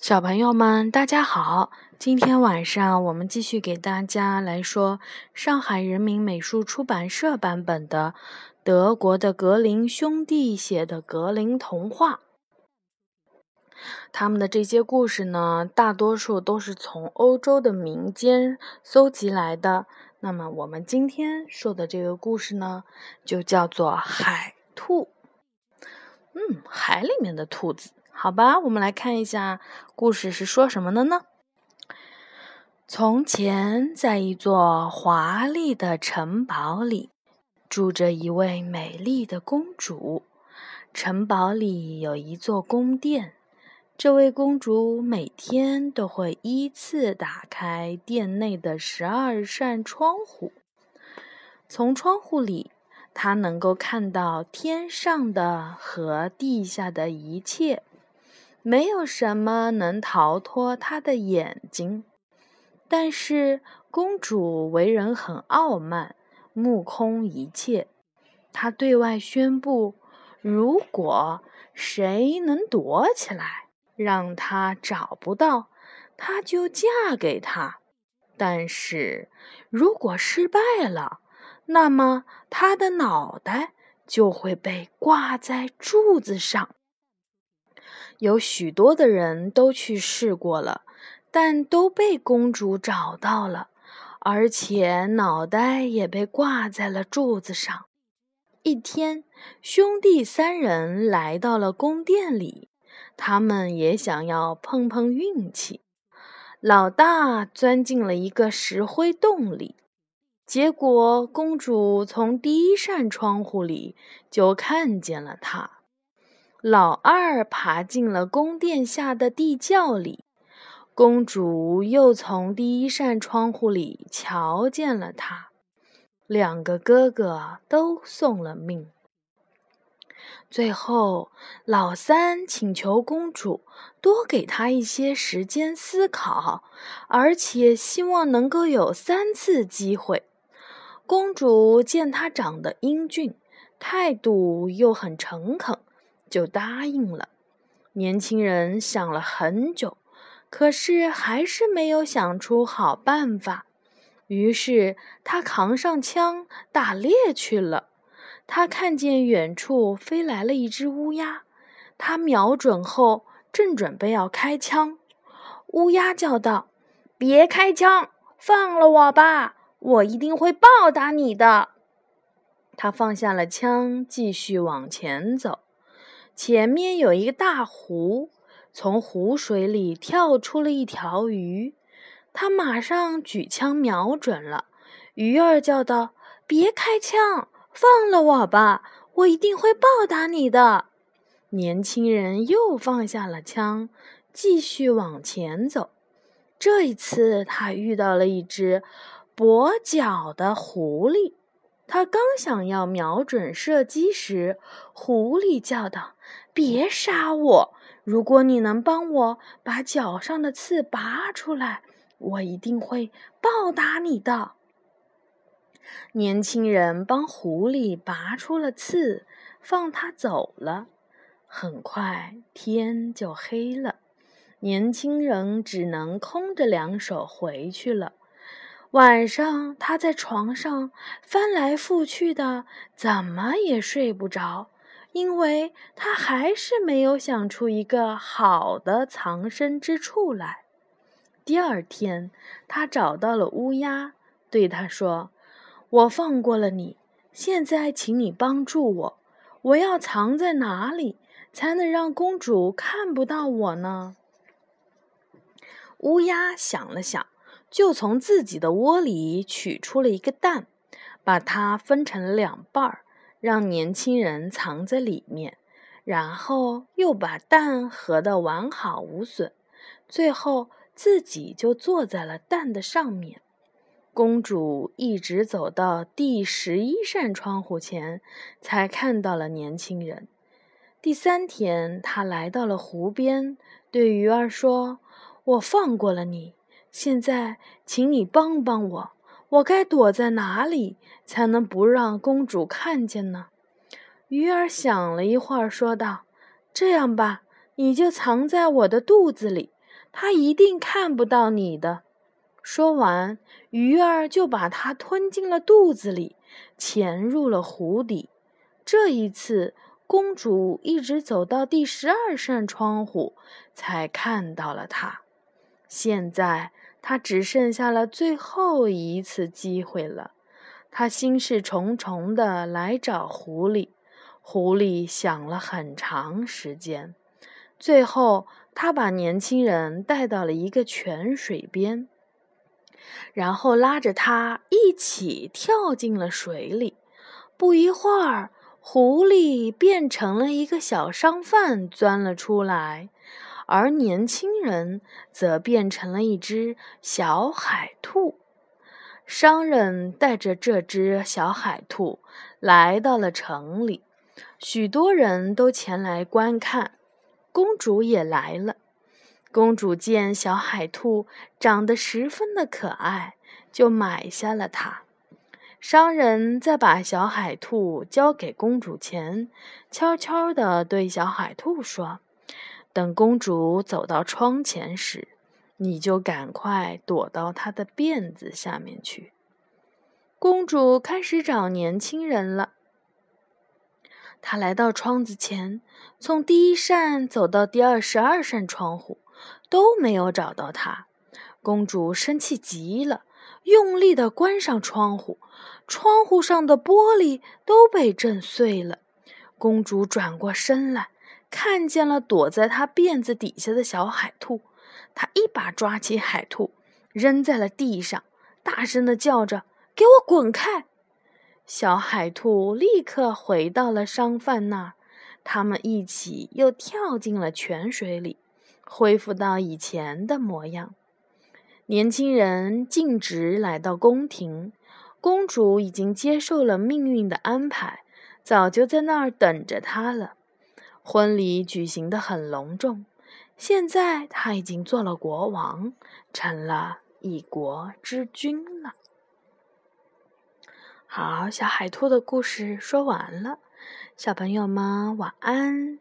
小朋友们，大家好！今天晚上我们继续给大家来说上海人民美术出版社版本的德国的格林兄弟写的格林童话。他们的这些故事呢，大多数都是从欧洲的民间搜集来的。那么我们今天说的这个故事呢，就叫做《海兔》。嗯，海里面的兔子。好吧，我们来看一下故事是说什么的呢？从前，在一座华丽的城堡里，住着一位美丽的公主。城堡里有一座宫殿，这位公主每天都会依次打开殿内的十二扇窗户，从窗户里，她能够看到天上的和地下的一切。没有什么能逃脱他的眼睛，但是公主为人很傲慢，目空一切。她对外宣布：如果谁能躲起来，让她找不到，她就嫁给他；但是如果失败了，那么她的脑袋就会被挂在柱子上。有许多的人都去试过了，但都被公主找到了，而且脑袋也被挂在了柱子上。一天，兄弟三人来到了宫殿里，他们也想要碰碰运气。老大钻进了一个石灰洞里，结果公主从第一扇窗户里就看见了他。老二爬进了宫殿下的地窖里，公主又从第一扇窗户里瞧见了他，两个哥哥都送了命。最后，老三请求公主多给他一些时间思考，而且希望能够有三次机会。公主见他长得英俊，态度又很诚恳。就答应了。年轻人想了很久，可是还是没有想出好办法。于是他扛上枪打猎去了。他看见远处飞来了一只乌鸦，他瞄准后正准备要开枪，乌鸦叫道：“别开枪，放了我吧，我一定会报答你的。”他放下了枪，继续往前走。前面有一个大湖，从湖水里跳出了一条鱼，他马上举枪瞄准了。鱼儿叫道：“别开枪，放了我吧，我一定会报答你的。”年轻人又放下了枪，继续往前走。这一次，他遇到了一只跛脚的狐狸。他刚想要瞄准射击时，狐狸叫道：“别杀我！如果你能帮我把脚上的刺拔出来，我一定会报答你的。”年轻人帮狐狸拔出了刺，放他走了。很快天就黑了，年轻人只能空着两手回去了。晚上，他在床上翻来覆去的，怎么也睡不着，因为他还是没有想出一个好的藏身之处来。第二天，他找到了乌鸦，对他说：“我放过了你，现在请你帮助我。我要藏在哪里，才能让公主看不到我呢？”乌鸦想了想。就从自己的窝里取出了一个蛋，把它分成了两半儿，让年轻人藏在里面，然后又把蛋合得完好无损，最后自己就坐在了蛋的上面。公主一直走到第十一扇窗户前，才看到了年轻人。第三天，她来到了湖边，对鱼儿说：“我放过了你。”现在，请你帮帮我，我该躲在哪里才能不让公主看见呢？鱼儿想了一会儿，说道：“这样吧，你就藏在我的肚子里，他一定看不到你的。”说完，鱼儿就把它吞进了肚子里，潜入了湖底。这一次，公主一直走到第十二扇窗户，才看到了它。现在，他只剩下了最后一次机会了。他心事重重地来找狐狸，狐狸想了很长时间，最后，他把年轻人带到了一个泉水边。然后拉着他一起跳进了水里。不一会儿，狐狸变成了一个小商贩，钻了出来，而年轻人则变成了一只小海兔。商人带着这只小海兔来到了城里，许多人都前来观看，公主也来了。公主见小海兔长得十分的可爱，就买下了它。商人再把小海兔交给公主前，悄悄地对小海兔说：“等公主走到窗前时，你就赶快躲到她的辫子下面去。”公主开始找年轻人了。她来到窗子前，从第一扇走到第二十二扇窗户。都没有找到他，公主生气极了，用力的关上窗户，窗户上的玻璃都被震碎了。公主转过身来，看见了躲在他辫子底下的小海兔，他一把抓起海兔，扔在了地上，大声地叫着：“给我滚开！”小海兔立刻回到了商贩那儿，他们一起又跳进了泉水里。恢复到以前的模样。年轻人径直来到宫廷，公主已经接受了命运的安排，早就在那儿等着他了。婚礼举行的很隆重，现在他已经做了国王，成了一国之君了。好，小海兔的故事说完了，小朋友们晚安。